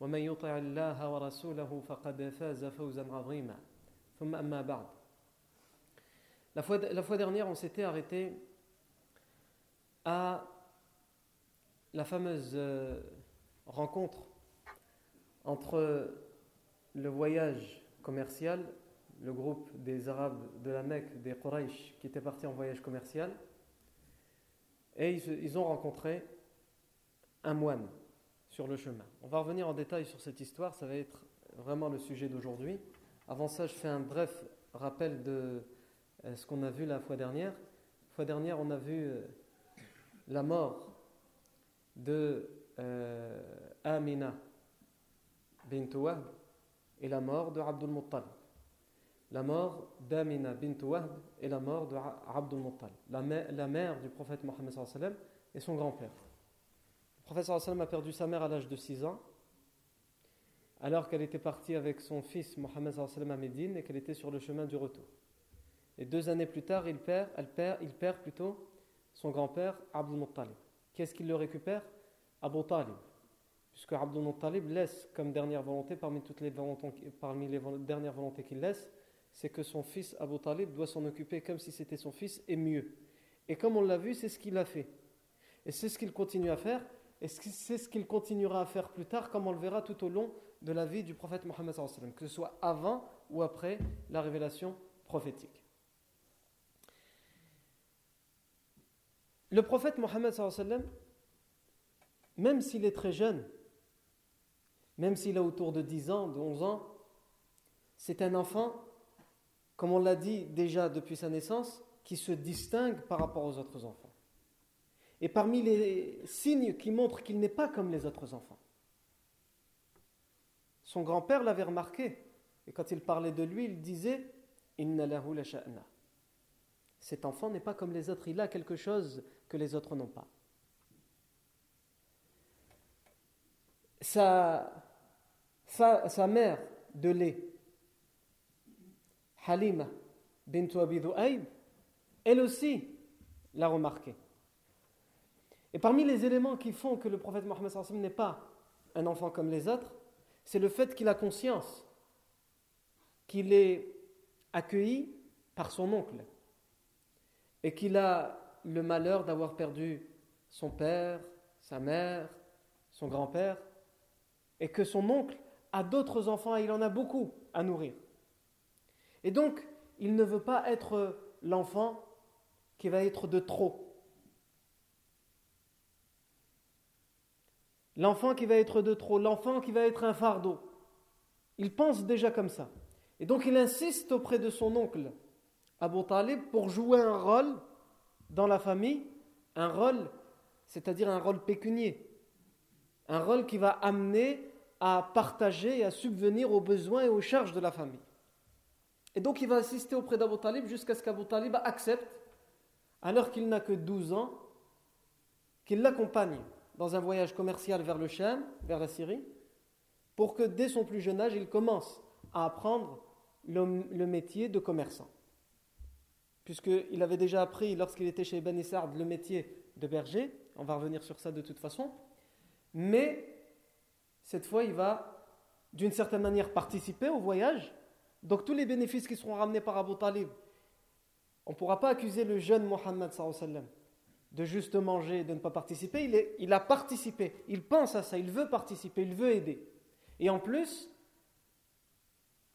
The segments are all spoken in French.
ومن يطع الله ورسوله فقد فاز فوزا عظيما ثم أما بعد La fois, la fois dernière, on s'était arrêté à la fameuse euh, rencontre entre le voyage commercial, le groupe des Arabes de la Mecque, des Quraysh, qui étaient partis en voyage commercial, et ils, ils ont rencontré un moine on va revenir en détail sur cette histoire, ça va être vraiment le sujet d'aujourd'hui. Avant ça, je fais un bref rappel de euh, ce qu'on a vu la fois dernière. La fois dernière, on a vu euh, la mort de euh, Amina bint Wahb et la mort de Abdul. La mort d'Amina bint Wahb et la mort de Abdul la, la mère du prophète Mohammed et son grand-père. Le prophète a perdu sa mère à l'âge de 6 ans, alors qu'elle était partie avec son fils Mohammed à Médine et qu'elle était sur le chemin du retour. Et deux années plus tard, il perd, elle perd, il perd plutôt son grand-père Abdul Muttalib. Qu'est-ce qu'il le récupère? Abu Talib. Puisque Abdul Muttalib laisse comme dernière volonté, parmi, toutes les, parmi les dernières volontés qu'il laisse, c'est que son fils Abu Talib doit s'en occuper comme si c'était son fils et mieux. Et comme on l'a vu, c'est ce qu'il a fait. Et c'est ce qu'il continue à faire. Et c'est ce qu'il continuera à faire plus tard, comme on le verra tout au long de la vie du prophète Mohammed, que ce soit avant ou après la révélation prophétique. Le prophète Mohammed, même s'il est très jeune, même s'il a autour de 10 ans, de 11 ans, c'est un enfant, comme on l'a dit déjà depuis sa naissance, qui se distingue par rapport aux autres enfants. Et parmi les signes qui montrent qu'il n'est pas comme les autres enfants, son grand-père l'avait remarqué. Et quand il parlait de lui, il disait Cet enfant n'est pas comme les autres, il a quelque chose que les autres n'ont pas. Sa, sa, mère de lait, Halima bint Abi elle aussi l'a remarqué. Et parmi les éléments qui font que le prophète Mohammed n'est pas un enfant comme les autres, c'est le fait qu'il a conscience qu'il est accueilli par son oncle et qu'il a le malheur d'avoir perdu son père, sa mère, son grand-père, et que son oncle a d'autres enfants et il en a beaucoup à nourrir. Et donc, il ne veut pas être l'enfant qui va être de trop. L'enfant qui va être de trop, l'enfant qui va être un fardeau. Il pense déjà comme ça. Et donc il insiste auprès de son oncle, Abu Talib, pour jouer un rôle dans la famille, un rôle, c'est-à-dire un rôle pécunier, un rôle qui va amener à partager et à subvenir aux besoins et aux charges de la famille. Et donc il va assister auprès d'Abu Talib jusqu'à ce qu'Abu Talib accepte, alors qu'il n'a que 12 ans, qu'il l'accompagne dans un voyage commercial vers le Cham, vers la Syrie, pour que dès son plus jeune âge, il commence à apprendre le, métier de commerçant. Puisqu'il avait déjà appris lorsqu'il était chez Ben Issard le métier de berger, on va revenir sur ça de toute façon, mais cette fois il va d'une certaine manière participer au voyage, donc tous les bénéfices qui seront ramenés par Abu Talib, on ne pourra pas accuser le jeune Mohammed de juste manger, de ne pas participer, il, il a participé, il pense à ça, il veut participer, il veut aider. Et en plus,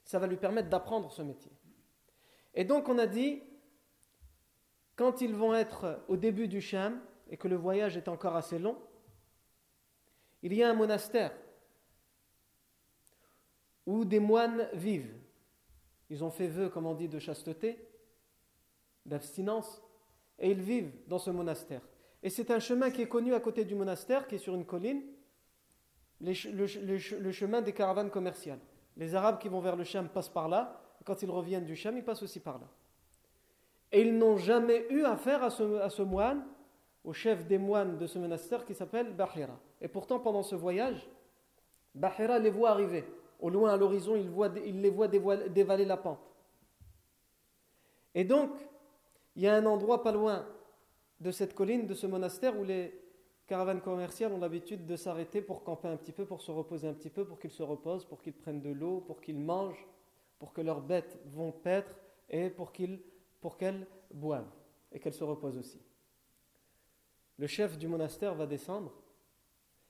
ça va lui permettre d'apprendre ce métier. Et donc on a dit, quand ils vont être au début du Sham et que le voyage est encore assez long, il y a un monastère où des moines vivent. Ils ont fait vœu, comme on dit, de chasteté, d'abstinence, et ils vivent dans ce monastère. Et c'est un chemin qui est connu à côté du monastère, qui est sur une colline, le, chemin des caravanes commerciales. Les Arabes qui vont vers le Cham passent par là, quand ils reviennent du Cham, ils passent aussi par là. Et ils n'ont jamais eu affaire à ce, moine, au chef des moines de ce monastère qui s'appelle Bahira. Et pourtant, pendant ce voyage, Bahira les voit arriver. Au loin, à l'horizon, il, il, les voit dévaler la pente. Et donc, il y a un endroit pas loin de cette colline, de ce monastère, où les caravanes commerciales ont l'habitude de s'arrêter pour camper un petit peu, pour se reposer un petit peu, pour qu'ils se reposent, pour qu'ils prennent de l'eau, pour qu'ils mangent, pour que leurs bêtes vont paître et pour qu'elles pour boivent et qu'elles se reposent aussi. Le chef du monastère va descendre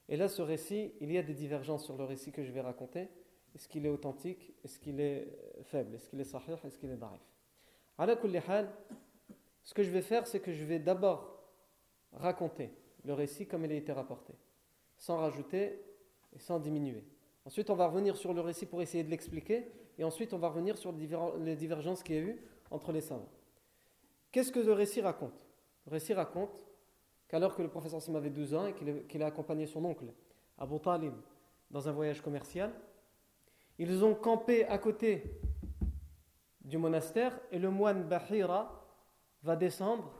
et là, ce récit, il y a des divergences sur le récit que je vais raconter. Est-ce qu'il est authentique? Est-ce qu'il est faible? Est-ce qu'il est sahih? Est-ce qu'il est darif ce que je vais faire, c'est que je vais d'abord raconter le récit comme il a été rapporté, sans rajouter et sans diminuer. Ensuite, on va revenir sur le récit pour essayer de l'expliquer, et ensuite, on va revenir sur les divergences qu'il y a eu entre les savants. Qu'est-ce que le récit raconte? Le récit raconte qu'alors que le professeur Sim avait 12 ans et qu'il a accompagné son oncle, Abu Talib, dans un voyage commercial, ils ont campé à côté du monastère et le moine Bahira va descendre,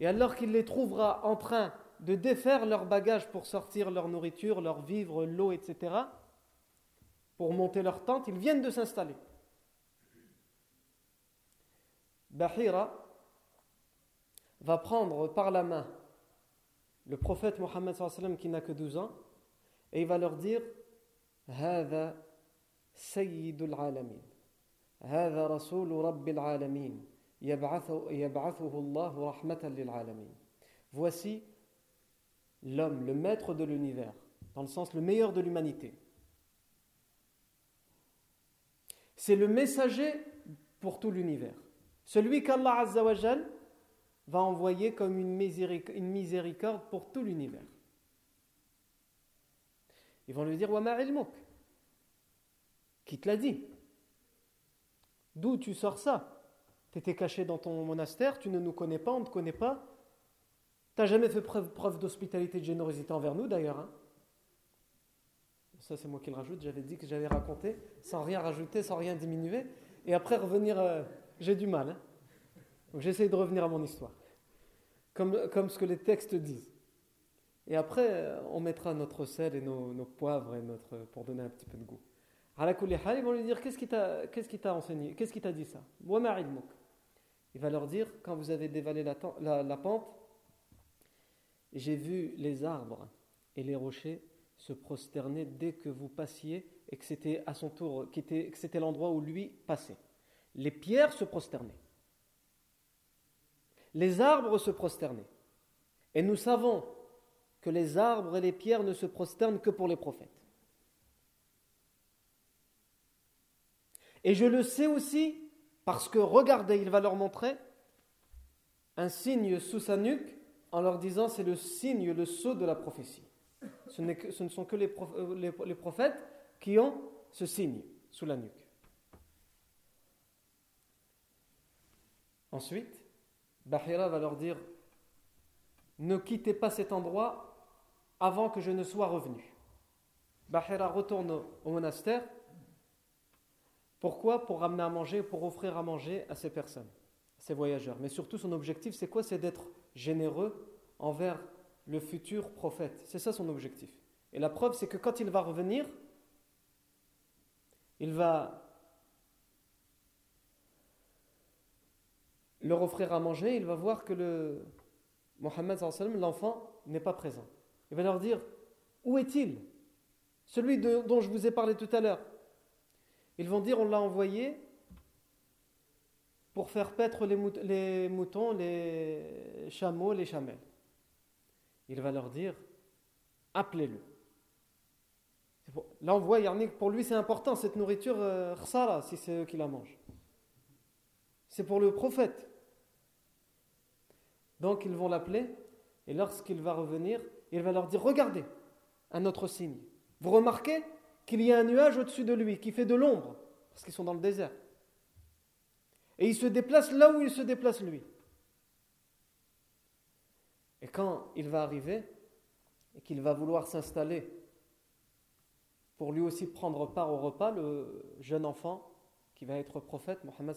et alors qu'il les trouvera en train de défaire leurs bagages pour sortir leur nourriture, leur vivre, l'eau, etc., pour monter leur tente, ils viennent de s'installer. Bahira va prendre par la main le prophète Mohammed qui n'a que 12 ans, et il va leur dire Hada Sayyidul Rasul Rabbil Voici l'homme, le maître de l'univers, dans le sens le meilleur de l'humanité. C'est le messager pour tout l'univers. Celui qu'Allah Azzawajal va envoyer comme une miséricorde pour tout l'univers. Ils vont lui dire Wama. Qui te l'a dit? D'où tu sors ça? Tu étais caché dans ton monastère, tu ne nous connais pas, on ne te connaît pas. Tu n'as jamais fait preuve, d'hospitalité, de générosité envers nous d'ailleurs. Hein. ça, c'est moi qui le rajoute. J'avais dit que j'avais raconté sans rien rajouter, sans rien diminuer. Et après, revenir, euh, j'ai du mal. Hein. Donc j'essaie de revenir à mon histoire, comme, comme ce que les textes disent. Et après, euh, on mettra notre sel et nos, poivres et notre, pour donner un petit peu de goût. À ils vont lui dire Qu'est-ce qui t'a enseigné Qu'est-ce qui t'a dit ça? Il va leur dire Quand vous avez dévalé la, pente, j'ai vu les arbres et les rochers se prosterner dès que vous passiez et que c'était à son tour, que c'était l'endroit où lui passait. Les pierres se prosternaient les arbres se prosternaient. Et nous savons que les arbres et les pierres ne se prosternent que pour les prophètes. Et je le sais aussi parce que, regardez, il va leur montrer un signe sous sa nuque en leur disant c'est le signe, le sceau de la prophétie. Ce, ne sont que euh, les prophètes qui ont ce signe sous la nuque. Ensuite, Bahira va leur dire Ne quittez pas cet endroit avant que je ne sois revenu. Bahira retourne au monastère. Pourquoi Pour ramener à manger, pour offrir à manger à ces personnes, à ces voyageurs? Mais surtout, son objectif, c'est quoi? C'est d'être généreux envers le futur prophète. C'est ça son objectif. Et la preuve, c'est que quand il va revenir, il va leur offrir à manger, il va voir que le Mohammed, l'enfant, n'est pas présent. Il va leur dire Où est-il? Celui dont je vous ai parlé tout à l'heure. Ils vont dire On l'a envoyé pour faire paître les, moutons, les chameaux, les chamelles. Il va leur dire Appelez-le. Là, on voit, pour lui, c'est important, cette nourriture, euh, si c'est eux qui la mangent. c'est pour le prophète. Donc ils vont l'appeler, et lorsqu'il va revenir, il va leur dire, regardez, un autre signe. Vous remarquez? Qu'il y a un nuage au-dessus de lui qui fait de l'ombre, parce qu'ils sont dans le désert. Et il se déplace là où il se déplace lui. Et quand il va arriver et qu'il va vouloir s'installer pour lui aussi prendre part au repas, le jeune enfant qui va être prophète, Mohammed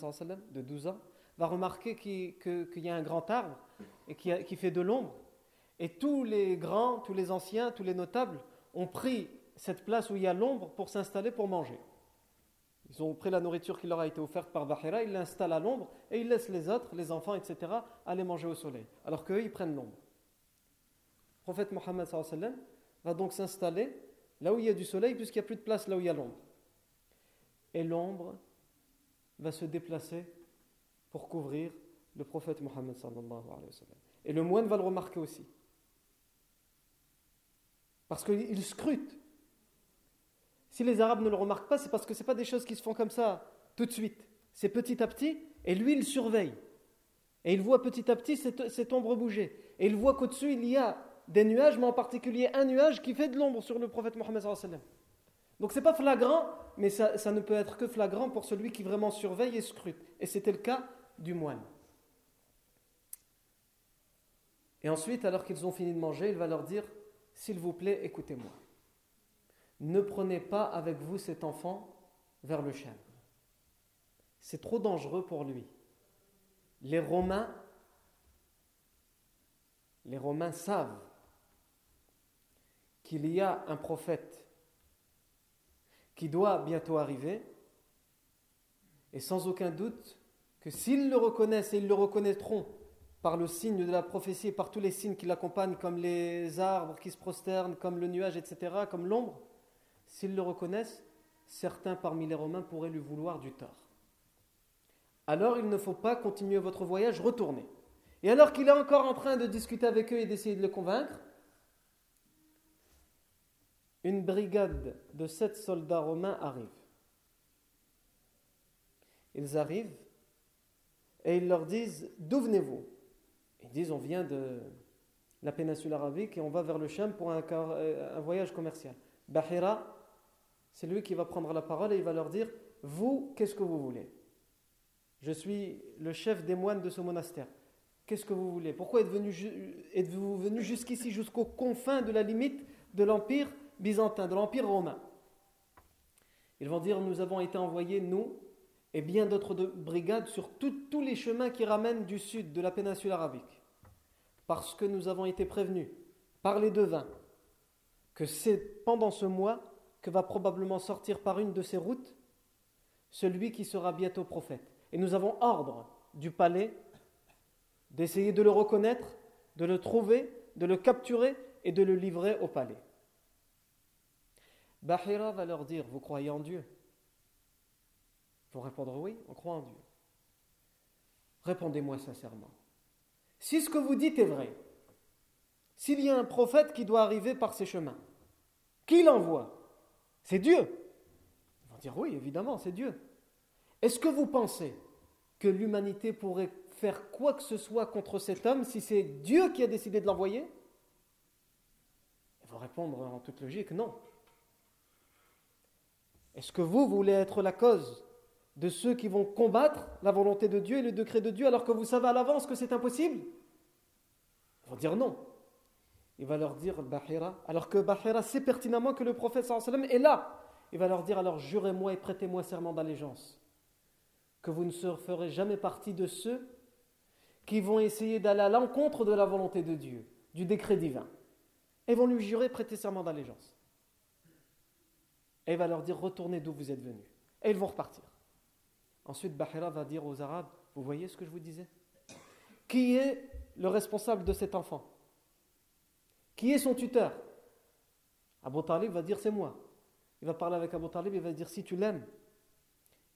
de 12 ans, va remarquer qu'il y a un grand arbre et qui, qui fait de l'ombre. Et tous les grands, tous les anciens, tous les notables ont pris cette place où il y a l'ombre pour s'installer pour manger. Ils ont pris la nourriture qui leur a été offerte par Bahira, ils l'installent à l'ombre et ils laissent les autres, les enfants, etc., aller manger au soleil. Alors qu'eux, ils prennent l'ombre. Le prophète Mohammed va donc s'installer là où il y a du soleil, puisqu'il n'y a plus de place là où il y a l'ombre. Et l'ombre va se déplacer pour couvrir le prophète Mohammed Et le moine va le remarquer aussi. Parce qu'il scrute. Si les Arabes ne le remarquent pas, c'est parce que ce pas des choses qui se font comme ça tout de suite. C'est petit à petit, et lui, il surveille. Et il voit petit à petit cette, ombre bouger. Et il voit qu'au-dessus, il y a des nuages, mais en particulier un nuage qui fait de l'ombre sur le prophète Mohammed. Donc c'est pas flagrant, mais ça, ne peut être que flagrant pour celui qui vraiment surveille et scrute. Et c'était le cas du moine. Et ensuite, alors qu'ils ont fini de manger, il va leur dire S'il vous plaît, écoutez-moi. Ne prenez pas avec vous cet enfant vers le chien. C'est trop dangereux pour lui. Les Romains, les Romains savent qu'il y a un prophète qui doit bientôt arriver, et sans aucun doute que s'ils le reconnaissent, et ils le reconnaîtront par le signe de la prophétie et par tous les signes qui l'accompagnent, comme les arbres qui se prosternent, comme le nuage, etc., comme l'ombre, s'ils le reconnaissent, certains parmi les Romains pourraient lui vouloir du tort. Alors il ne faut pas continuer votre voyage, retournez. Et alors qu'il est encore en train de discuter avec eux et d'essayer de le convaincre, une brigade de sept soldats romains arrive. Ils arrivent et ils leur disent D'où venez-vous? Ils disent On vient de la péninsule arabique et on va vers le Cham pour un, euh, voyage commercial. Bahira, c'est lui qui va prendre la parole et il va leur dire Vous, qu'est-ce que vous voulez? Je suis le chef des moines de ce monastère. Qu'est-ce que vous voulez? Pourquoi êtes-vous venu jusqu'ici, jusqu'aux confins de la limite de l'Empire byzantin, de l'Empire romain? Ils vont dire Nous avons été envoyés, nous, et bien d'autres brigades, sur tous les chemins qui ramènent du sud de la péninsule arabique. Parce que nous avons été prévenus par les devins que c'est pendant ce mois que va probablement sortir par une de ces routes celui qui sera bientôt prophète. Et nous avons ordre du palais d'essayer de le reconnaître, de le trouver, de le capturer et de le livrer au palais. Bahira va leur dire Vous croyez en Dieu? Ils vont répondre Oui, on croit en Dieu. Répondez-moi sincèrement. Si ce que vous dites est vrai, s'il y a un prophète qui doit arriver par ces chemins, qui l'envoie C'est Dieu. Ils vont dire Oui, évidemment, c'est Dieu. Est-ce que vous pensez que l'humanité pourrait faire quoi que ce soit contre cet homme si c'est Dieu qui a décidé de l'envoyer? Ils vont répondre en toute logique Non. Est-ce que vous voulez être la cause de ceux qui vont combattre la volonté de Dieu et le décret de Dieu alors que vous savez à l'avance que c'est impossible? Ils vont dire non. Il va leur dire Bahira, alors que Bahira sait pertinemment que le prophète sallam est là. Il va leur dire alors jurez-moi et prêtez-moi serment d'allégeance que vous ne ferez jamais partie de ceux qui vont essayer d'aller à l'encontre de la volonté de Dieu, du décret divin. Et vont lui jurer prêter serment d'allégeance. Et il va leur dire retournez d'où vous êtes venus. Et ils vont repartir. Ensuite, Bahira va dire aux Arabes Vous voyez ce que je vous disais? Qui est le responsable de cet enfant? Qui est son tuteur? Abu Talib va dire C'est moi. Il va parler avec Abu Talib et va dire Si tu l'aimes,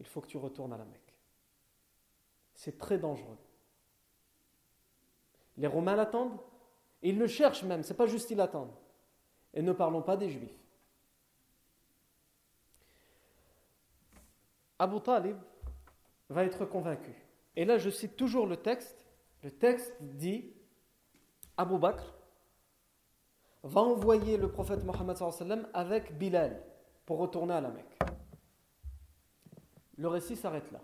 il faut que tu retournes à la Mecque. C'est très dangereux. Les Romains l'attendent, et ils le cherchent même, c'est pas juste qu'ils l'attendent. Et ne parlons pas des Juifs. Abu Talib va être convaincu. Et là, je cite toujours le texte. Le texte dit Abu Bakr va envoyer le prophète Mohammed avec Bilal pour retourner à la Mecque. Le récit s'arrête là.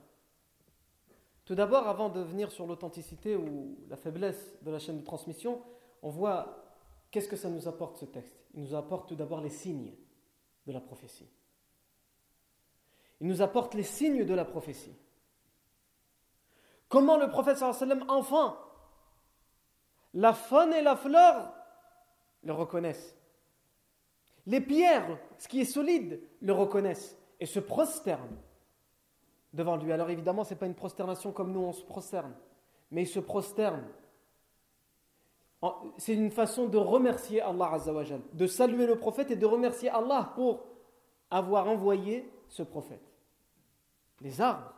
Tout d'abord, avant de venir sur l'authenticité ou la faiblesse de la chaîne de transmission, on voit qu'est-ce que ça nous apporte ce texte. Il nous apporte tout d'abord les signes de la prophétie. Il nous apporte les signes de la prophétie. Comment le prophète enfin, la faune et la fleur le reconnaissent. Les pierres, ce qui est solide, le reconnaissent et se prosternent devant lui. Alors évidemment, ce n'est pas une prosternation comme nous, on se prosterne, mais il se prosterne. C'est une façon de remercier Allah de saluer le prophète et de remercier Allah pour avoir envoyé ce prophète. Les arbres.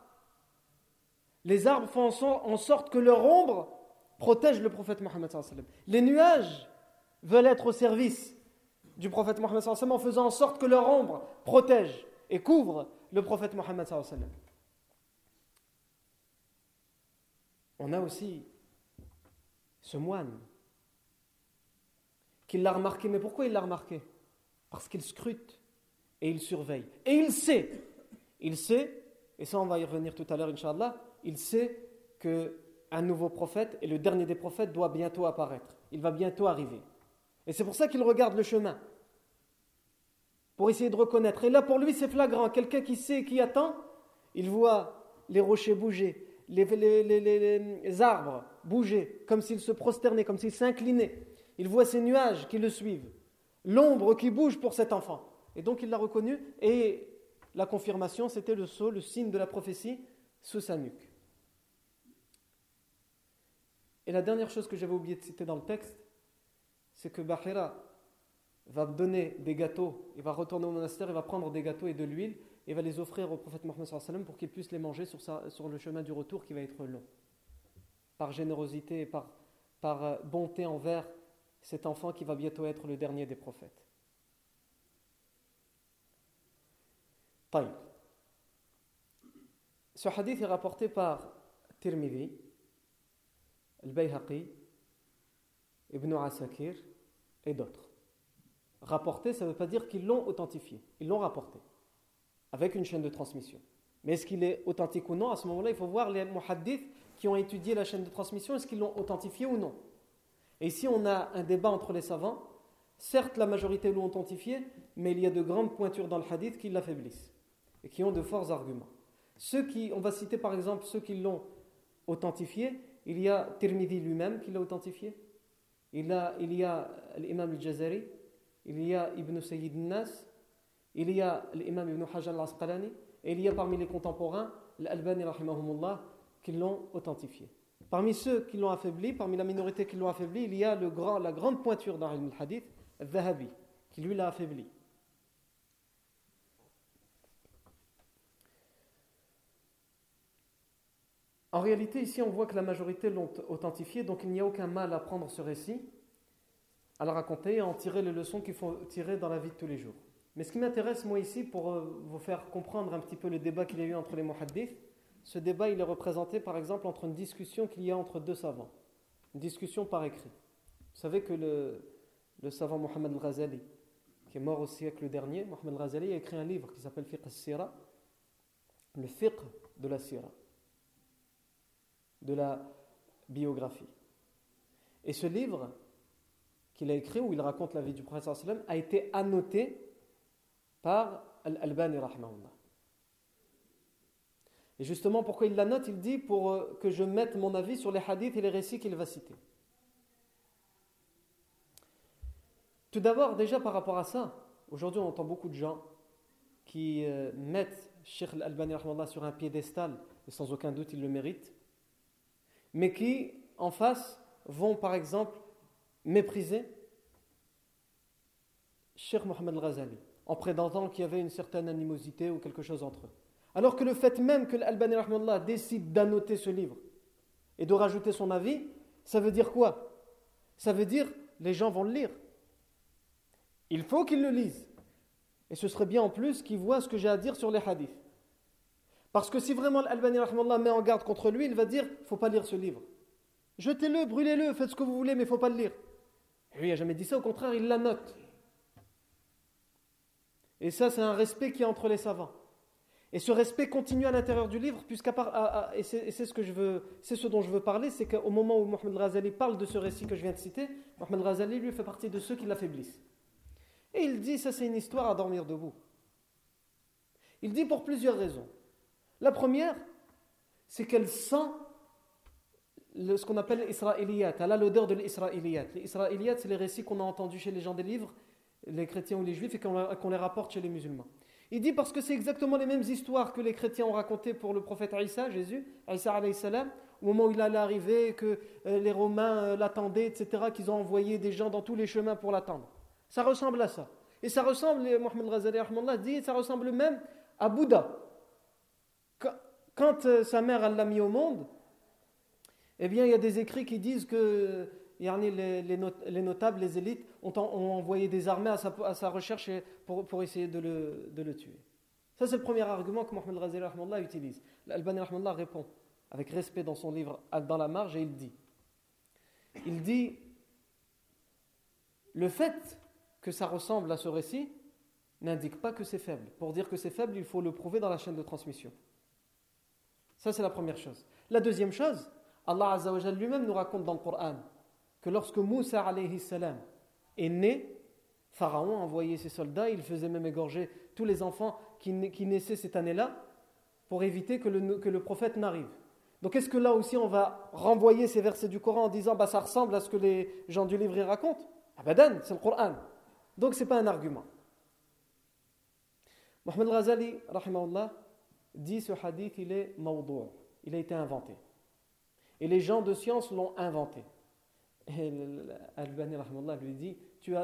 Les arbres font en sorte que leur ombre protège le prophète Mohammed. Les nuages veulent être au service du prophète Mohammed en faisant en sorte que leur ombre protège et couvre le prophète Mohammed. On a aussi ce moine qui l'a remarqué. Mais pourquoi il l'a remarqué? Parce qu'il scrute et il surveille. Et il sait, il sait, et ça on va y revenir tout à l'heure, Inch'Allah, il sait que un nouveau prophète et le dernier des prophètes doit bientôt apparaître. Il va bientôt arriver. Et c'est pour ça qu'il regarde le chemin. Pour essayer de reconnaître. Et là, pour lui, c'est flagrant. Quelqu'un qui sait, qui attend, il voit les rochers bouger, les, les arbres bouger, comme s'ils se prosternaient, comme s'ils s'inclinaient. Il voit ces nuages qui le suivent. L'ombre qui bouge pour cet enfant. Et donc il l'a reconnu. Et la confirmation, c'était le sceau, le signe de la prophétie sous sa nuque. Et la dernière chose que j'avais oublié de citer dans le texte, c'est que Bahira va donner des gâteaux, il va retourner au monastère, il va prendre des gâteaux et de l'huile, et va les offrir au prophète Mohammed pour qu'il puisse les manger sur, le chemin du retour qui va être long. Par générosité et par, par euh, bonté envers cet enfant qui va bientôt être le dernier des prophètes. Ce hadith est rapporté par Tirmidhi, Al-Bayhaqi, Ibn Asakir et d'autres. Rapporté, ça ne veut pas dire qu'ils l'ont authentifié, ils l'ont rapporté, avec une chaîne de transmission. Mais est-ce qu'il est authentique ou non À ce moment-là, il faut voir les muhaddiths qui ont étudié la chaîne de transmission, est-ce qu'ils l'ont authentifié ou non Et ici, on a un débat entre les savants. Certes, la majorité l'ont authentifié, mais il y a de grandes pointures dans le hadith qui l'affaiblissent et qui ont de forts arguments. Ceux qui, on va citer par exemple ceux qui l'ont authentifié, il y a Tirmidhi lui-même qui l'a authentifié, il, y a l'imam al-Jazari, il y a Ibn Sayyid nas il y a l'imam Ibn Hajar al-Asqalani, et il y a parmi les contemporains l'Albani rahimahumullah qui l'ont authentifié. Parmi ceux qui l'ont affaibli, parmi la minorité qui l'ont affaibli, il y a le grand, la grande pointure dans le hadith, al qui lui l'a affaibli. En réalité, ici, on voit que la majorité l'ont authentifié, donc il n'y a aucun mal à prendre ce récit, à le raconter et à en tirer les leçons qu'il faut tirer dans la vie de tous les jours. Mais ce qui m'intéresse, moi, ici, pour euh, vous faire comprendre un petit peu le débat qu'il y a eu entre les muhaddiths, ce débat, il est représenté, par exemple, entre une discussion qu'il y a entre deux savants. Une discussion par écrit. Vous savez que le, savant Mohamed al-Ghazali, qui est mort au siècle dernier, Mohamed al-Ghazali a écrit un livre qui s'appelle Fiqh al-Sira, le fiqh de la Sira de la biographie. Et ce livre qu'il a écrit, où il raconte la vie du prophète sallam, a été annoté par Al-Albani Et justement, pourquoi il l'annote? Il dit pour euh, que je mette mon avis sur les hadiths et les récits qu'il va citer. Tout d'abord, déjà par rapport à ça, aujourd'hui on entend beaucoup de gens qui euh, mettent Sheikh Al-Albani sur un piédestal, et sans aucun doute il le mérite, mais qui, en face, vont par exemple mépriser Cheikh Mohamed Al-Ghazali, en prétendant qu'il y avait une certaine animosité ou quelque chose entre eux. Alors que le fait même que l'Albani décide d'annoter ce livre et de rajouter son avis, ça veut dire quoi? Ça veut dire les gens vont le lire. Il faut qu'ils le lisent. Et ce serait bien en plus qu'ils voient ce que j'ai à dire sur les hadiths. Parce que si vraiment Al-Albani met en garde contre lui, il va dire il ne faut pas lire ce livre. Jetez-le, brûlez-le, faites ce que vous voulez, mais il ne faut pas le lire. Et lui, il n'a jamais dit ça, au contraire, il la note. Et ça, c'est un respect qui est entre les savants. Et ce respect continue à l'intérieur du livre, puisqu'à part, et c'est ce que je veux, c'est ce dont je veux parler, c'est qu'au moment où Mohamed Razali parle de ce récit que je viens de citer, Mohamed Razali lui fait partie de ceux qui l'affaiblissent. Et il dit, ça c'est une histoire à dormir debout. Il dit pour plusieurs raisons. La première, c'est qu'elle sent ce qu'on appelle l'israéliyat. Elle a l'odeur de l'israéliyat. Les c'est les récits qu'on a entendus chez les gens des livres, les chrétiens ou les juifs, et qu'on les rapporte chez les musulmans. Il dit parce que c'est exactement les mêmes histoires que les chrétiens ont racontées pour le prophète Isa, Jésus, Isa alayhi salam, au moment où il allait arriver, que euh, les Romains euh, l'attendaient, etc., qu'ils ont envoyé des gens dans tous les chemins pour l'attendre. Ça ressemble à ça. Et ça ressemble, Mohamed Razali dit, ça ressemble même à Bouddha. Quand euh, sa mère l'a mis au monde, eh bien, il y a des écrits qui disent que les, notables, les élites, ont, envoyé des armées à sa, recherche pour, essayer de le, tuer. Ça, c'est le premier argument que Mohamed Razali utilise. Al-Bani répond avec respect dans son livre Dans la marge et il dit Il dit Le fait que ça ressemble à ce récit n'indique pas que c'est faible. Pour dire que c'est faible, il faut le prouver dans la chaîne de transmission. Ça, c'est la première chose. La deuxième chose, Allah lui-même nous raconte dans le Coran que lorsque Moussa alayhi salam est né, Pharaon a envoyé ses soldats, il faisait même égorger tous les enfants qui, naissaient cette année-là pour éviter que le, prophète n'arrive. Donc est-ce que là aussi on va renvoyer ces versets du Coran en disant bah, ça ressemble à ce que les gens du livre racontent? Abadan, c'est le Coran. Donc ce n'est pas un argument. Mohamed Razali, dit ce hadith, il est mawdou', il a été inventé. Et les gens de science l'ont inventé. Et Al-Bani lui dit Tu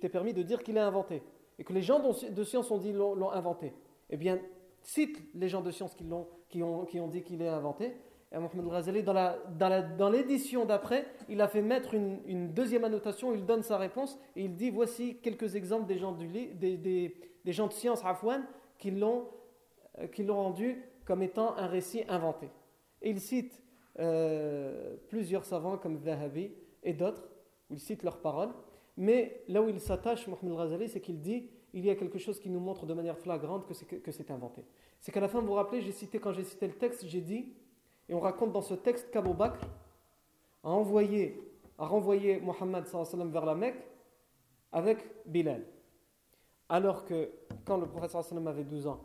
t'es permis de dire qu'il est inventé. Et que les gens de science ont dit l'ont inventé. Eh bien, cite les gens de science qui, ont, qui, ont, qui ont dit qu'il est inventé. Et Mohamed Razali, dans l'édition d'après, il a fait mettre une, deuxième annotation, il donne sa réponse et il dit voici quelques exemples des gens, de science Afwan qui l'ont rendu comme étant un récit inventé. Et il cite euh, plusieurs savants comme Zahabi et d'autres, où il cite leurs paroles. Mais là où il s'attache, Mohamed Razali, c'est qu'il dit il y a quelque chose qui nous montre de manière flagrante que c'est inventé. C'est qu'à la fin, vous vous rappelez, j'ai cité, quand j'ai cité le texte, j'ai dit, et on raconte dans ce texte qu'Abu Bakr a envoyé, a renvoyé Mohammed vers la Mecque avec Bilal. Alors que quand le prophète avait 12 ans,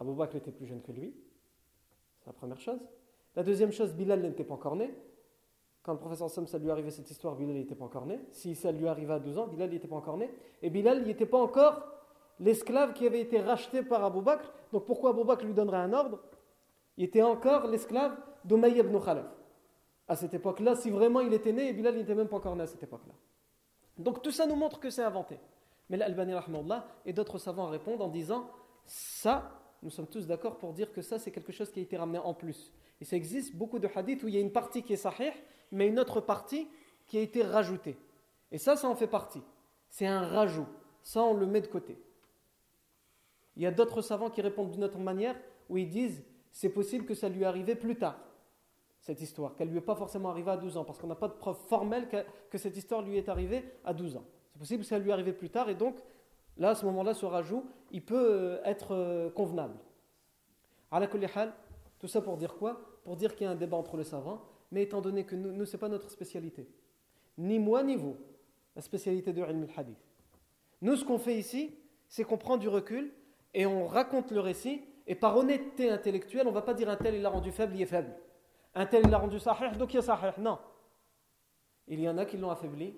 Abu Bakr était plus jeune que lui. C'est la première chose. La deuxième chose, Bilal n'était pas encore né. Quand le professeur Sam, ça lui arrivait cette histoire, Bilal n'était pas encore né. Si ça lui arrivait à 12 ans, Bilal n'était pas encore né. Et Bilal n'était pas encore l'esclave qui avait été racheté par Abu Bakr. Donc pourquoi Abu Bakr lui donnerait un ordre? Il était encore l'esclave d'Umayy ibn Khalaf. À cette époque-là, si vraiment il était né, Bilal n'était même pas encore né à cette époque-là. Donc tout ça nous montre que c'est inventé. Mais l'Albani et d'autres savants répondent en disant ça, nous sommes tous d'accord pour dire que ça c'est quelque chose qui a été ramené en plus. Et ça existe beaucoup de hadiths où il y a une partie qui est sahih, mais une autre partie qui a été rajoutée. Et ça, ça en fait partie. C'est un rajout. Ça, on le met de côté. Il y a d'autres savants qui répondent d'une autre manière, où ils disent c'est possible que ça lui arrivait plus tard, cette histoire, qu'elle lui est pas forcément arrivée à 12 ans, parce qu'on n'a pas de preuve formelle que, cette histoire lui est arrivée à 12 ans. C'est possible que ça lui arrivait plus tard, et donc, là, à ce moment-là, ce rajout, il peut euh, être euh, convenable. À tout ça pour dire quoi? Pour dire qu'il y a un débat entre les savants, mais étant donné que nous, nous ce n'est pas notre spécialité. Ni moi, ni vous, la spécialité de Ilm al-Hadith. Nous, ce qu'on fait ici, c'est qu'on prend du recul et on raconte le récit, et par honnêteté intellectuelle, on ne va pas dire un tel il l'a rendu faible, il est faible. Un tel il l'a rendu sahih, donc il est sahih. Non. Il y en a qui l'ont affaibli,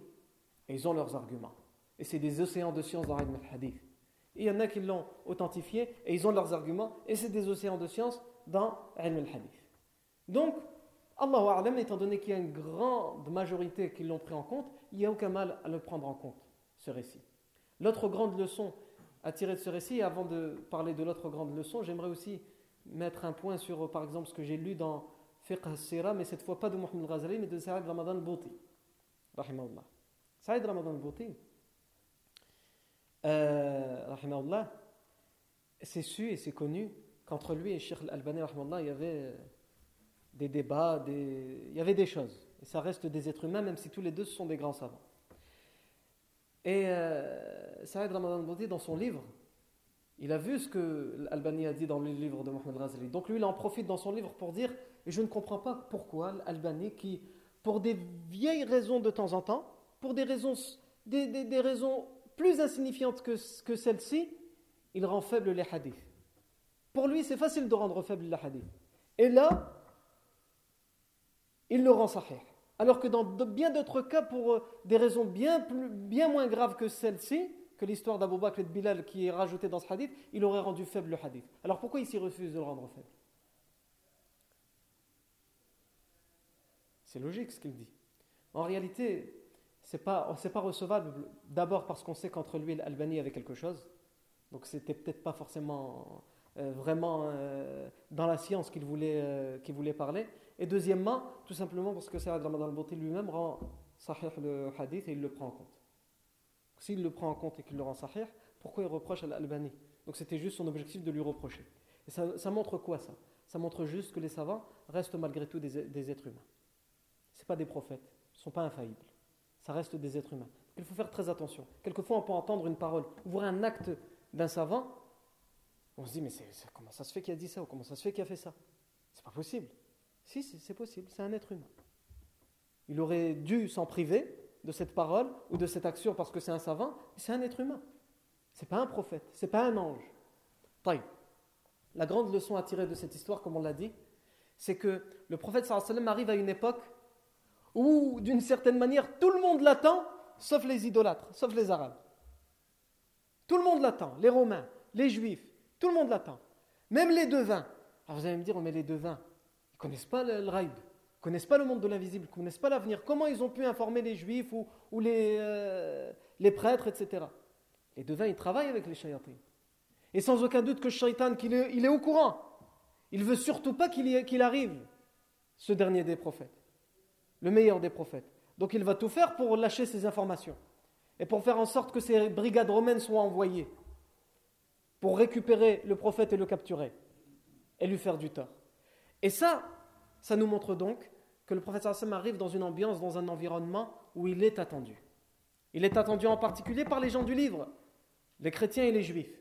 et ils ont leurs arguments. Et c'est des océans de science dans Ilm al-Hadith. Il y en a qui l'ont authentifié, et ils ont leurs arguments, et c'est des océans de science dans Ilm al-Hadith. Donc, Allahu A'lam, étant donné qu'il y a une grande majorité qui l'ont pris en compte, il n'y a aucun mal à le prendre en compte, ce récit. L'autre grande leçon à tirer de ce récit, et avant de parler de l'autre grande leçon, j'aimerais aussi mettre un point sur, par exemple, ce que j'ai lu dans Fiqh al-Sira, mais cette fois pas de Mohamed Ghazali, mais de Saïd Ramadan. Rahimahullah. Saïd Ramadan al-Bouti, euh, c'est su et c'est connu qu'entre lui et Sheikh Al-Albani, il y avait des débats, des... il y avait des choses. Et ça reste des êtres humains, même si tous les deux sont des grands savants. Et euh, Saïd Ramadan Bouti, dans son livre, il a vu ce que Albani a dit dans le livre de Mohamed Razali. Donc lui, il en profite dans son livre pour dire Et je ne comprends pas pourquoi Albani, qui, pour des vieilles raisons de temps en temps, pour des raisons, des, des, raisons plus insignifiantes que, celles-ci, il rend faible les hadiths. Pour lui, c'est facile de rendre faible les hadiths. Et là, il le rend sahih. Alors que dans bien d'autres cas, pour euh, des raisons bien moins graves que celle-ci, que l'histoire d'Abou Bakr et de Bilal qui est rajoutée dans ce hadith, il aurait rendu faible le hadith. Alors pourquoi il s'y refuse de le rendre faible? C'est logique ce qu'il dit. En réalité, ce n'est pas, pas recevable d'abord parce qu'on sait qu'entre lui et l'Albanie il y avait quelque chose. Donc c'était peut-être pas forcément euh, vraiment euh, dans la science qu'il voulait, qu'il voulait parler. Et deuxièmement, tout simplement parce que c'est Ramadan al-Bouti lui-même rend sahih le hadith et il le prend en compte. S'il le prend en compte et qu'il le rend sahih, pourquoi il reproche à l'Albanie Donc c'était juste son objectif de lui reprocher. Et ça, montre quoi ça? Ça montre juste que les savants restent malgré tout des, êtres humains. Ce pas des prophètes, ils ne sont pas infaillibles. Ça reste des êtres humains. Il faut faire très attention. Quelquefois, on peut entendre une parole, voir un acte d'un savant, on se dit, mais comment ça se fait qu'il a dit ça ou comment ça se fait qu'il a fait ça? C'est pas possible. Si, c'est possible, c'est un être humain. Il aurait dû s'en priver de cette parole ou de cette action parce que c'est un savant, mais c'est un être humain. C'est pas un prophète, c'est pas un ange. La grande leçon à tirer de cette histoire, comme on l'a dit, c'est que le prophète sallam arrive à une époque où, d'une certaine manière, tout le monde l'attend, sauf les idolâtres, sauf les Arabes. Tout le monde l'attend, les Romains, les Juifs, tout le monde l'attend. Même les devins. Alors vous allez me dire, met les devins connaissent pas le, le raïb, connaissent pas le monde de l'invisible, connaissent pas l'avenir. Comment ils ont pu informer les juifs ou, euh, les prêtres, etc. Les devins, ils travaillent avec les shayatins. Et sans aucun doute que shaitan, qu'il il est au courant. Il veut surtout pas qu'il arrive, ce dernier des prophètes, le meilleur des prophètes. Donc il va tout faire pour lâcher ces informations et pour faire en sorte que ces brigades romaines soient envoyées pour récupérer le prophète et le capturer et lui faire du tort. Et ça, ça nous montre donc que le prophète sallam arrive dans une ambiance, dans un environnement où il est attendu. Il est attendu en particulier par les gens du livre, les chrétiens et les juifs.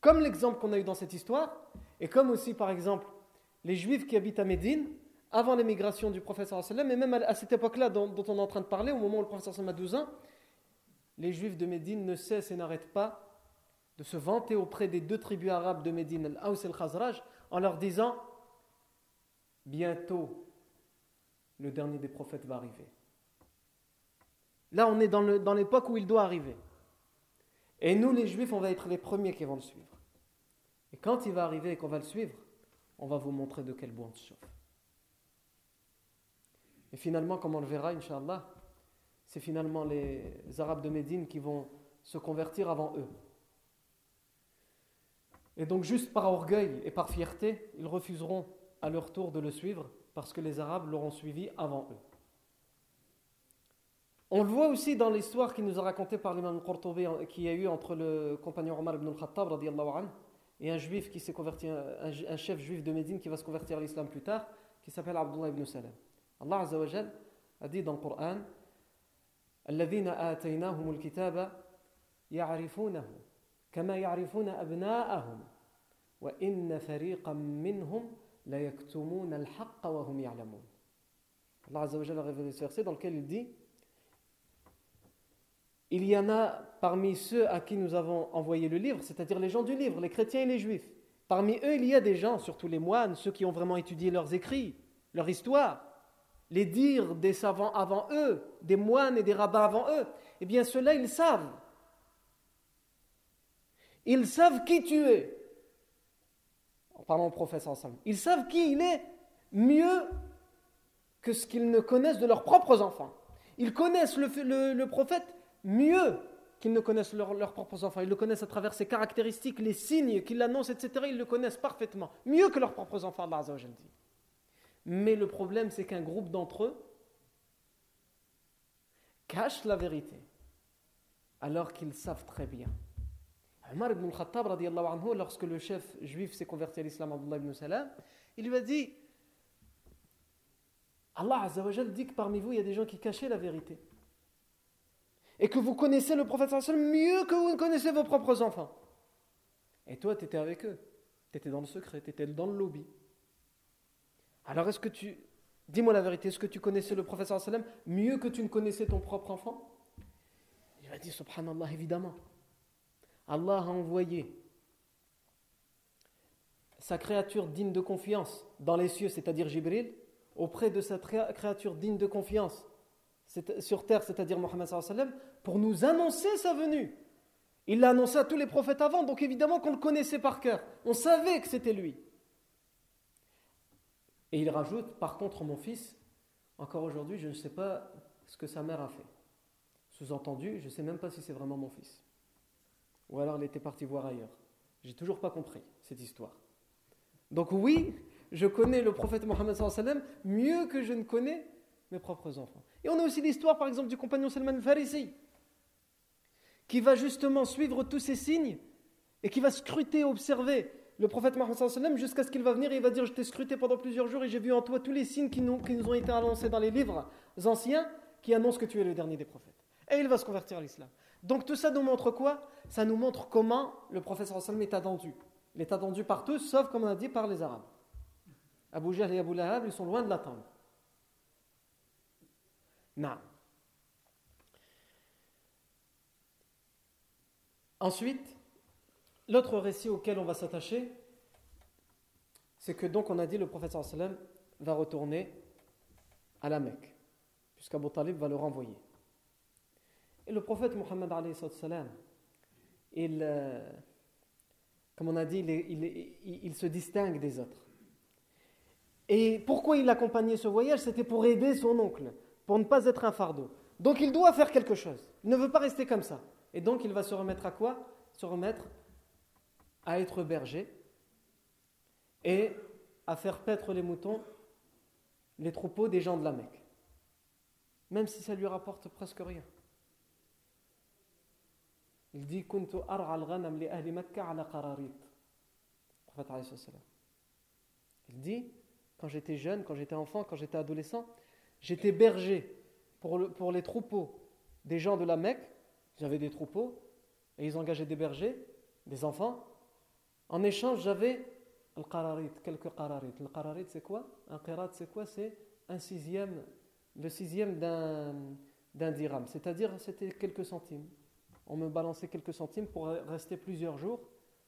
Comme l'exemple qu'on a eu dans cette histoire, et comme aussi par exemple les juifs qui habitent à Médine, avant l'émigration du prophète sallam, et même à cette époque-là dont, on est en train de parler, au moment où le prophète sallam a 12 ans, les juifs de Médine ne cessent et n'arrêtent pas de se vanter auprès des deux tribus arabes de Médine, Al-Aws et Al-Khazraj, en leur disant bientôt le dernier des prophètes va arriver. Là, on est dans l'époque où il doit arriver. Et nous, les juifs, on va être les premiers qui vont le suivre. Et quand il va arriver et qu'on va le suivre, on va vous montrer de quel bois on se chauffe. Et finalement, comme on le verra, Inch'Allah, c'est finalement les Arabes de Médine qui vont se convertir avant eux. Et donc, juste par orgueil et par fierté, ils refuseront à leur tour de le suivre parce que les Arabes l'auront suivi avant eux. On le voit aussi dans l'histoire qui nous a racontée par l'imam Qurtubi qui a eu entre le compagnon Omar ibn al-Khattab et un juif qui s'est converti, un, chef juif de Médine qui va se convertir à l'islam plus tard, qui s'appelle Abdullah ibn Salam. Allah Azza wa a dit dans le Coran الذين آتيناهم الكتاب يعرفونه كما يعرفون أبناءهم وإن فريقا منهم Allah Azza wa a révélé ce verset dans lequel il dit Il y en a parmi ceux à qui nous avons envoyé le livre, c'est-à-dire les gens du livre, les chrétiens et les juifs. Parmi eux, il y a des gens, surtout les moines, ceux qui ont vraiment étudié leurs écrits, leur histoire, les dires des savants avant eux, des moines et des rabbins avant eux. Eh bien, ceux-là, ils savent. Ils savent qui tu es parlant au prophète ensemble. Ils savent qui il est mieux que ce qu'ils ne connaissent de leurs propres enfants. Ils connaissent le, prophète mieux qu'ils ne connaissent leurs propres enfants. Ils le connaissent à travers ses caractéristiques, les signes qu'il annonce, etc. Ils le connaissent parfaitement, mieux que leurs propres enfants, Allah dit. Mais le problème, c'est qu'un groupe d'entre eux cache la vérité, alors qu'ils savent très bien. Omar ibn al-Khattab, anhu, lorsque le chef juif s'est converti à l'islam, Abdullah ibn Salam, il lui a dit Allah Azzawajal dit que parmi vous, il y a des gens qui cachaient la vérité. Et que vous connaissez le prophète mieux que vous ne connaissez vos propres enfants. Et toi, tu étais avec eux. Tu étais dans le secret, tu étais dans le lobby. Alors, est-ce que tu. Dis-moi la vérité, est-ce que tu connaissais le prophète mieux que tu ne connaissais ton propre enfant? Il a dit Subhanallah, évidemment. Allah a envoyé sa créature digne de confiance dans les cieux, c'est-à-dire Jibril, auprès de sa créature digne de confiance sur terre, c'est-à-dire Mohammed pour nous annoncer sa venue. Il l'a annoncé à tous les prophètes avant, donc évidemment qu'on le connaissait par cœur. On savait que c'était lui. Et il rajoute, par contre, mon fils, encore aujourd'hui, je ne sais pas ce que sa mère a fait. Sous-entendu, je ne sais même pas si c'est vraiment mon fils. Ou alors il était parti voir ailleurs. J'ai toujours pas compris cette histoire. Donc oui, je connais le prophète Mohammed mieux que je ne connais mes propres enfants. Et on a aussi l'histoire, par exemple, du compagnon Salman Farisi, qui va justement suivre tous ces signes et qui va scruter, observer le prophète Mohammed jusqu'à ce qu'il va venir il va dire Je t'ai scruté pendant plusieurs jours et j'ai vu en toi tous les signes qui nous, qui nous ont été annoncés dans les livres anciens qui annoncent que tu es le dernier des prophètes. Et il va se convertir à l'islam. Donc tout ça nous montre quoi? Ça nous montre comment le prophète est attendu. Il est attendu par tous, sauf, comme on a dit, par les Arabes. Abu Jahl et Abu Lahab, ils sont loin de l'attendre. Non. Ensuite, l'autre récit auquel on va s'attacher, c'est que donc on a dit le prophète sallam va retourner à la Mecque, puisqu'Abu Talib va le renvoyer. Et le prophète Mohammed il, euh, comme on a dit, il, il se distingue des autres. Et pourquoi il accompagnait ce voyage? C'était pour aider son oncle, pour ne pas être un fardeau. Donc il doit faire quelque chose. Il ne veut pas rester comme ça. Et donc il va se remettre à quoi? Se remettre à être berger et à faire paître les moutons, les troupeaux des gens de la Mecque. Même si ça lui rapporte presque rien. Il dit. Il dit quand j'étais jeune, quand j'étais enfant, quand j'étais adolescent, j'étais berger pour, pour les troupeaux des gens de la Mecque. J'avais des troupeaux et ils engageaient des bergers, des enfants. En échange, j'avais le quelques qararit. Le qararit, c'est quoi? Un qirat, c'est quoi? C'est un sixième, le sixième d'un, d'un dirham. C'est-à-dire, c'était quelques centimes. On me balançait quelques centimes pour rester plusieurs jours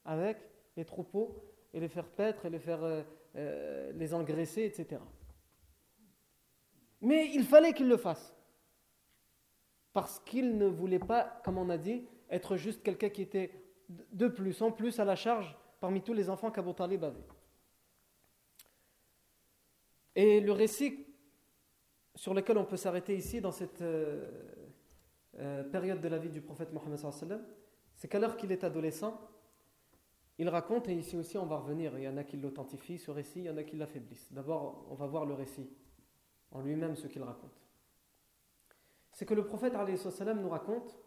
avec les troupeaux et les faire paître et les faire euh, euh, les engraisser, etc. Mais il fallait qu'il le fasse. Parce qu'il ne voulait pas, comme on a dit, être juste quelqu'un qui était de plus, en plus à la charge parmi tous les enfants qu'Abu Talib avait. Et le récit sur lequel on peut s'arrêter ici dans cette euh, euh, période de la vie du prophète Mohammed, c'est qu'à l'heure qu'il est adolescent, il raconte, et ici aussi on va revenir, il y en a qui l'authentifient, ce récit, il y en a qui l'affaiblissent. D'abord, on va voir le récit en lui-même, ce qu'il raconte. C'est que le prophète nous raconte,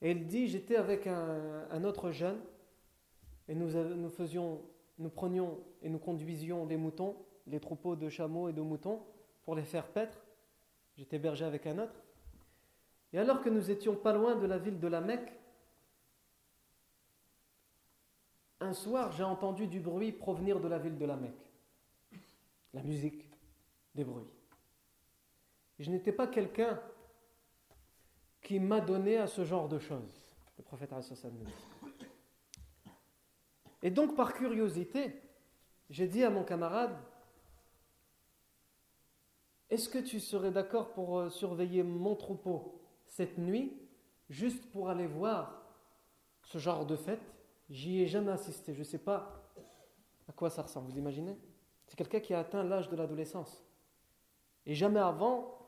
et il dit, j'étais avec un, autre jeune, et nous, nous faisions, nous prenions et nous conduisions les moutons, les troupeaux de chameaux et de moutons, pour les faire paître. J'étais berger avec un autre. Et alors que nous étions pas loin de la ville de la Mecque, un soir, j'ai entendu du bruit provenir de la ville de la Mecque. La musique, des bruits. je n'étais pas quelqu'un qui m'a donné à ce genre de choses. Le prophète dit. Et donc, par curiosité, j'ai dit à mon camarade Est-ce que tu serais d'accord pour euh, surveiller mon troupeau cette nuit, juste pour aller voir ce genre de fête? J'y ai jamais assisté. Je ne sais pas à quoi ça ressemble. Vous imaginez? C'est quelqu'un qui a atteint l'âge de l'adolescence. Et jamais avant,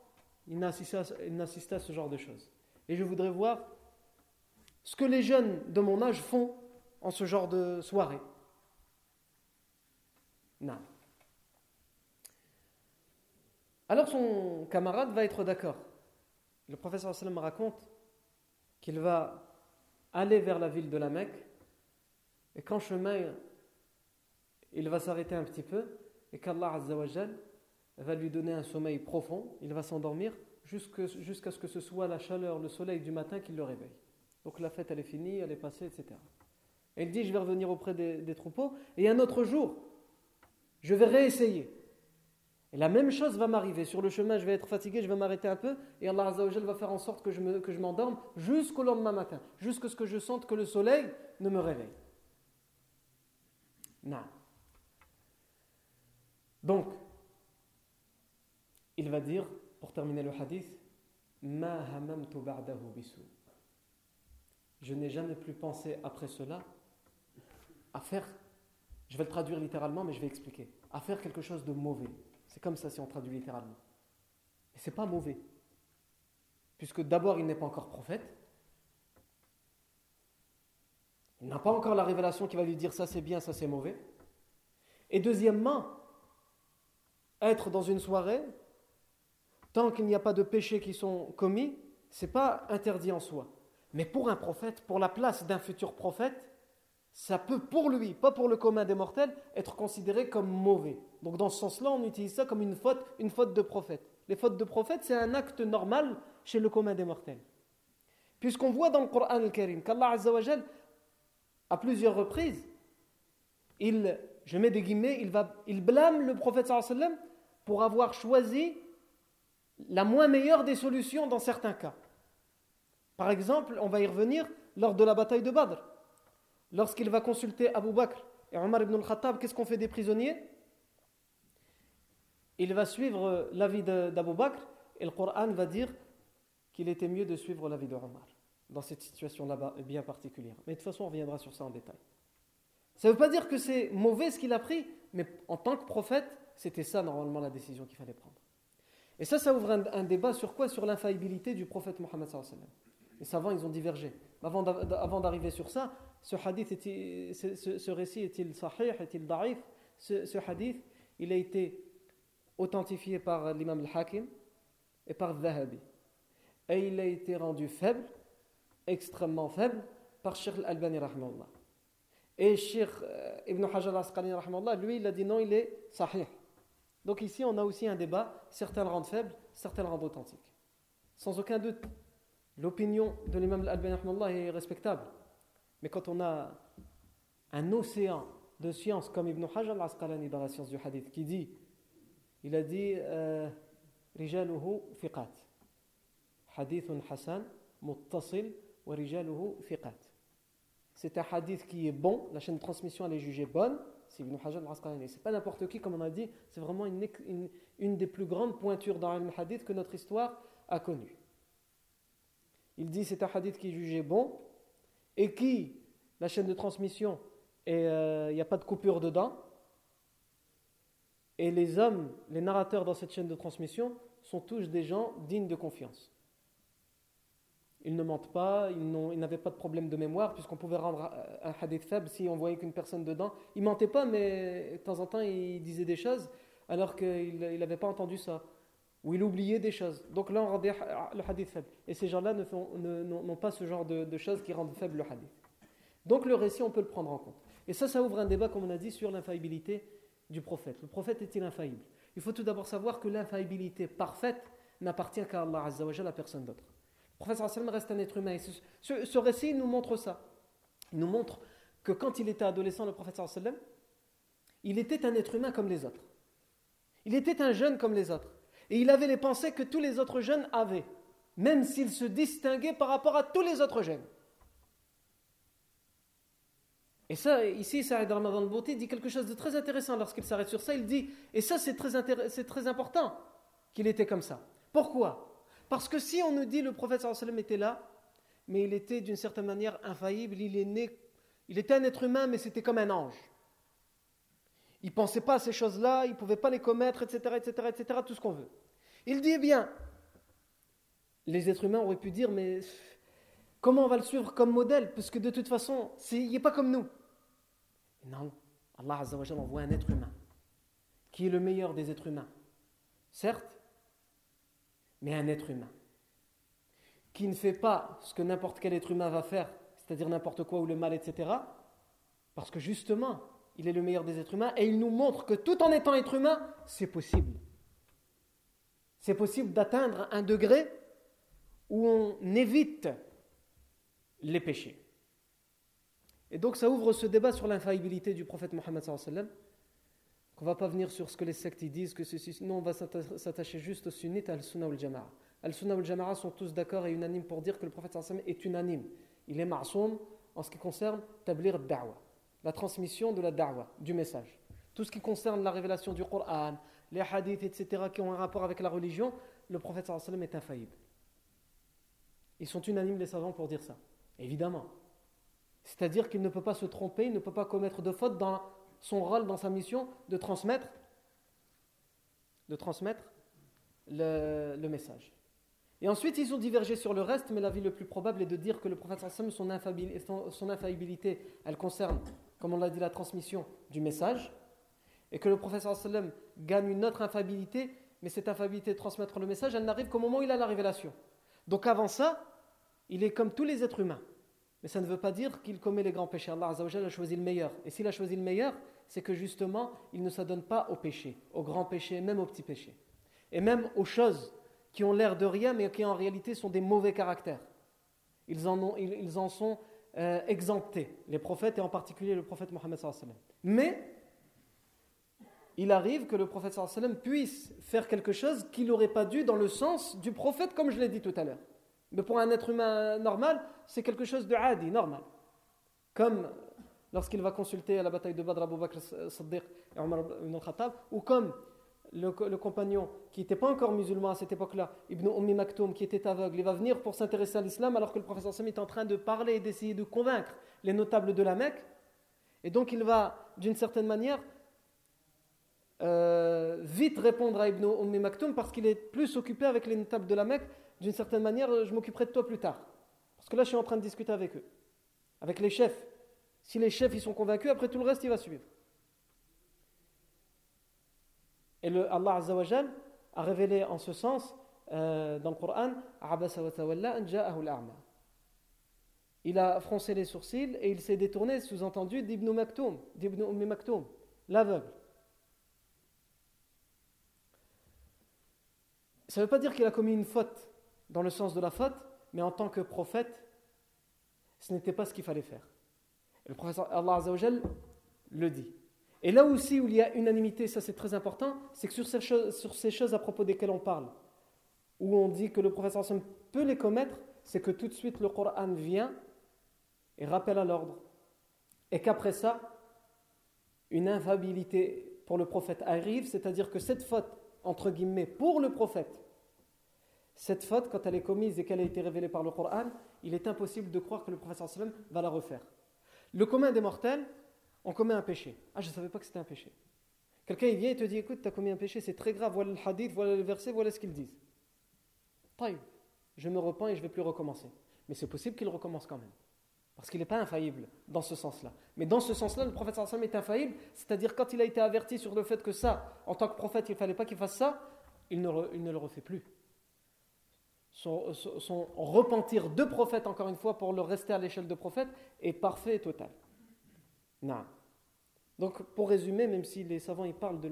il n'a assisté, à ce genre de choses. Et je voudrais voir ce que les jeunes de mon âge font en ce genre de soirée. Non. Alors son camarade va être d'accord. Le professeur sallam raconte qu'il va aller vers la ville de la Mecque, et qu'en chemin, il va s'arrêter un petit peu, et qu'Allah va lui donner un sommeil profond, il va s'endormir jusqu'à ce que ce soit la chaleur, le soleil du matin qui le réveille. Donc la fête, elle est finie, elle est passée, etc. Il dit, je vais revenir auprès des, troupeaux, et un autre jour, je vais réessayer. Et la même chose va m'arriver. Sur le chemin, je vais être fatigué, je vais m'arrêter un peu, et Allah va faire en sorte que je m'endorme jusqu'au lendemain matin, jusqu'à ce que je sente que le soleil ne me réveille. Non. Donc, il va dire, pour terminer le hadith, Ma Je n'ai jamais plus pensé après cela à faire, je vais le traduire littéralement, mais je vais expliquer, à faire quelque chose de mauvais. C'est comme ça si on traduit littéralement. Et c'est pas mauvais. Puisque d'abord, il n'est pas encore prophète. Il n'a pas encore la révélation qui va lui dire ça c'est bien, ça c'est mauvais. Et deuxièmement, être dans une soirée, tant qu'il n'y a pas de péchés qui sont commis, c'est pas interdit en soi. Mais pour un prophète, pour la place d'un futur prophète, ça peut pour lui, pas pour le commun des mortels, être considéré comme mauvais. Donc dans ce sens-là, on utilise ça comme une faute, une faute de prophète. Les fautes de prophète, c'est un acte normal chez le commun des mortels. Puisqu'on voit dans le Coran al-Karim qu'Allah à plusieurs reprises, il, je mets des guillemets, il, va, il blâme le prophète sallam pour avoir choisi la moins meilleure des solutions dans certains cas. Par exemple, on va y revenir lors de la bataille de Badr. Lorsqu'il va consulter Abu Bakr et Omar ibn al-Khattab, qu'est-ce qu'on fait des prisonniers? Il va suivre l'avis d'Abu Bakr et le Coran va dire qu'il était mieux de suivre l'avis de dans cette situation-là bien particulière. Mais de toute façon, on reviendra sur ça en détail. Ça ne veut pas dire que c'est mauvais ce qu'il a pris, mais en tant que prophète, c'était ça normalement la décision qu'il fallait prendre. Et ça, ça ouvre un, débat sur quoi? Sur l'infaillibilité du prophète Mohammed. Les savants, ils ont divergé. Avant d'arriver sur ça, ce hadith, ce, récit est-il sahih, est-il daif? Ce, hadith, il a été authentifié par l'imam al-Hakim et par Zahabi. Et il a été rendu faible, extrêmement faible, par Sheikh al-Albani Et Sheikh euh, Ibn Hajar al-Asqalani lui, il a dit non, il est sahih. Donc ici, on a aussi un débat, certains le rendent faible, certains le rendent authentique. Sans aucun doute, l'opinion de l'imam al-Albani est respectable. Mais quand on a un océan de science comme Ibn Hajar al-Asqalani dans la science du hadith qui dit, il a dit euh, Rijaluhu fiqat. Hadithun hasan, muttasil, wa rijaluhu fiqat. C'est un hadith qui est bon, la chaîne de transmission est jugée bonne, c'est Ibn Hajar al-Asqalani. C'est pas n'importe qui, comme on a dit, c'est vraiment une, une, des plus grandes pointures dans le hadith que notre histoire a connue. Il dit c'est un hadith qui est jugé bon, et qui, la chaîne de transmission, il n'y a pas de coupure dedans, et les hommes, les narrateurs dans cette chaîne de transmission sont tous des gens dignes de confiance. Ils ne mentent pas, ils n'avaient pas de problème de mémoire, puisqu'on pouvait rendre un hadith faible si on voyait qu'une personne dedans. Ils mentaient pas, mais de temps en temps, ils disaient des choses alors qu'il n'avait pas entendu ça où il oubliait des choses. Donc là, on rendait le hadith faible. Et ces gens-là n'ont pas ce genre de, choses qui rendent faible le hadith. Donc le récit, on peut le prendre en compte. Et ça, ça ouvre un débat, comme on a dit, sur l'infaillibilité du prophète. Le prophète est-il infaillible? Il faut tout d'abord savoir que l'infaillibilité parfaite n'appartient qu'à Allah Azzawajal, à personne d'autre. Le prophète sallam reste un être humain. ce, ce, récit nous montre ça. Il nous montre que quand il était adolescent, le prophète sallam, il était un être humain comme les autres. Il était un jeune comme les autres. Et il avait les pensées que tous les autres jeunes avaient, même s'il se distinguait par rapport à tous les autres jeunes. Et ça, ici, Saïd Ramadan al-Bouti dit quelque chose de très intéressant lorsqu'il s'arrête sur ça. Il dit, et ça c'est très, très important qu'il était comme ça. Pourquoi? Parce que si on nous dit le prophète sallam était là, mais il était d'une certaine manière infaillible, il est né, il était un être humain, mais c'était comme un ange il ne pensait pas à ces choses-là, il ne pouvait pas les commettre, etc., etc., etc., tout ce qu'on veut. Il dit, eh bien, les êtres humains auraient pu dire, mais comment on va le suivre comme modèle? Parce que de toute façon, il n'est pas comme nous. Non, Allah envoie un être humain, qui est le meilleur des êtres humains. Certes, mais un être humain, qui ne fait pas ce que n'importe quel être humain va faire, c'est-à-dire n'importe quoi ou le mal, etc. Parce que justement, il est le meilleur des êtres humains et il nous montre que tout en étant être humain, c'est possible. C'est possible d'atteindre un degré où on évite les péchés. Et donc ça ouvre ce débat sur l'infaillibilité du prophète Mohammed sallallahu qu'on va pas venir sur ce que les sectes disent, que ceci, non, on va s'attacher juste aux sunnites, al-sunnah ou al-jama'a. Al-sunnah ou al-jama'a sont tous d'accord et unanimes pour dire que le prophète sallallahu est unanime. Il est ma'soum en ce qui concerne tablir da'wa, la transmission de la da'wa, du message. Tout ce qui concerne la révélation du Coran, les hadiths, etc., qui ont un rapport avec la religion, le prophète sallallahu est infaillible. Ils sont unanimes les savants pour dire ça. Évidemment. C'est-à-dire qu'il ne peut pas se tromper, il ne peut pas commettre de faute dans son rôle, dans sa mission de transmettre, de transmettre le, message. Et ensuite, ils ont divergé sur le reste, mais l'avis le plus probable est de dire que le prophète sallam, son infaillibilité, elle concerne, comme on l'a dit, la transmission du message, et que le prophète sallam gagne une autre infaillibilité, mais cette infaillibilité de transmettre le message, elle n'arrive qu'au moment où il a la révélation. Donc avant ça, il est comme tous les êtres humains. Mais ça ne veut pas dire qu'il commet les grands péchés. Allah a choisi le meilleur. Et s'il a choisi le meilleur, c'est que justement, il ne s'adonne pas aux péchés, aux grands péchés, même aux petits péchés. Et même aux choses qui ont l'air de rien, mais qui en réalité sont des mauvais caractères. Ils en, ont, ils, en sont euh, les prophètes, et en particulier le prophète Mohammed. Mais il arrive que le prophète puisse faire quelque chose qu'il n'aurait pas dû dans le sens du prophète, comme je l'ai dit tout à l'heure. Mais pour un être humain normal, c'est quelque chose de adi, normal. Comme lorsqu'il va consulter à la bataille de Badr Abu Bakr Siddiq et Omar ibn al-Khattab, ou comme le, compagnon qui n'était pas encore musulman à cette époque-là, Ibn Ummi Maktoum, qui était aveugle, il va venir pour s'intéresser à l'islam alors que le professeur Sam est en train de parler et d'essayer de convaincre les notables de la Mecque. Et donc il va, d'une certaine manière, euh, vite répondre à Ibn Ummi Maktoum parce qu'il est plus occupé avec les notables de la Mecque d'une certaine manière, je m'occuperai de toi plus tard. Parce que là, je suis en train de discuter avec eux, avec les chefs. Si les chefs ils sont convaincus, après tout le reste, il va suivre. Et le, Allah Azzawajal a révélé en ce sens euh, dans le Coran Il a froncé les sourcils et il s'est détourné, sous-entendu, d'Ibn Maktoum, Ummi Maktoum, l'aveugle. Ça ne veut pas dire qu'il a commis une faute dans le sens de la faute, mais en tant que prophète, ce n'était pas ce qu'il fallait faire. Et le prophète Allah Azzawajal le dit. Et là aussi où il y a unanimité, ça c'est très important, c'est que sur ces, choses, à propos desquelles on parle, où on dit que le prophète peut les commettre, c'est que tout de suite le Coran vient et rappelle à l'ordre. Et qu'après ça, une infaillibilité pour le prophète arrive, c'est-à-dire que cette faute, entre guillemets, pour le prophète, cette faute, quand elle est commise et qu'elle a été révélée par le Coran, il est impossible de croire que le prophète va la refaire. Le commun des mortels, on commet un péché. Ah, je ne savais pas que c'était un péché. Quelqu'un vient et te dit écoute, tu as commis un péché, c'est très grave, voilà le hadith, voilà le verset, voilà ce qu'ils disent. Taïb, je me repens et je ne vais plus recommencer. Mais c'est possible qu'il recommence quand même. Parce qu'il n'est pas infaillible dans ce sens-là. Mais dans ce sens-là, le prophète sallam est infaillible, c'est-à-dire quand il a été averti sur le fait que ça, en tant que prophète, il ne fallait pas qu'il fasse ça, il ne le refait plus son, repentir de prophète, encore une fois, pour le rester à l'échelle de prophète, est parfait et total. Non. Donc, pour résumer, même si les savants ils parlent de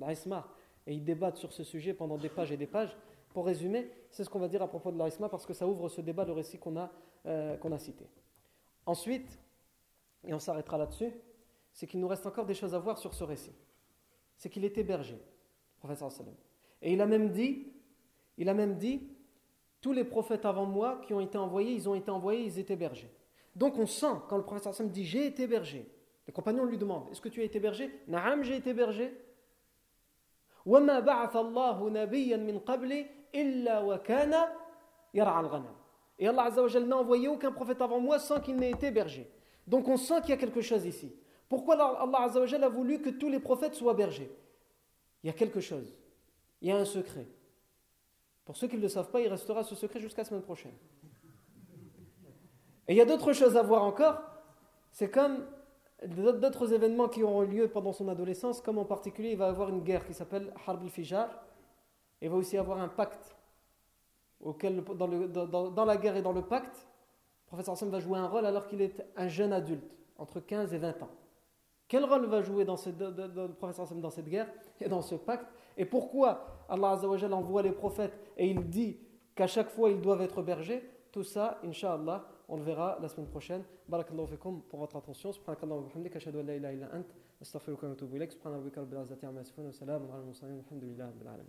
l'Aïsma et ils débattent sur ce sujet pendant des pages et des pages, pour résumer, c'est ce qu'on va dire à propos de l'Aïsma parce que ça ouvre ce débat, le récit qu'on a, euh, a cité. Ensuite, et on s'arrêtera là-dessus, c'est qu'il nous reste encore des choses à voir sur ce récit. C'est qu'il était berger, professeur Salam. Et il a même dit, il a même dit tous les prophètes avant moi qui ont été envoyés, ils ont été envoyés, ils étaient bergers. Donc on sent, quand le prophète Hassan dit J'ai été berger, les compagnons lui demandent Est-ce que tu as été berger? Naam, j'ai été berger. Et Allah n'a envoyé aucun prophète avant moi sans qu'il n'ait été berger. Donc on sent qu'il y a quelque chose ici. Pourquoi Allah a voulu que tous les prophètes soient bergers? Il y a quelque chose. Il y a un secret. Pour ceux qui ne le savent pas, il restera ce secret jusqu'à la semaine prochaine. Et il y a d'autres choses à voir encore. C'est comme d'autres événements qui auront lieu pendant son adolescence, comme en particulier, il va avoir une guerre qui s'appelle Harb al-Fijar. Il va aussi avoir un pacte, auquel, dans, dans, la guerre et dans le pacte, professeur Hassan va jouer un rôle alors qu'il est un jeune adulte, entre 15 et 20 ans. Quel rôle va jouer dans le professeur Hassan dans cette guerre et dans ce pacte? Et pourquoi Allah Azzawajal envoie les prophètes et il dit qu'à chaque fois ils doivent être bergers? Tout ça, Inch'Allah, on le verra la semaine prochaine. Barakallahu fikum pour votre attention. Subhanakallahu wa bihamdika la illa ant astaghfiruka wa atubu. Subhanallahi wa ala.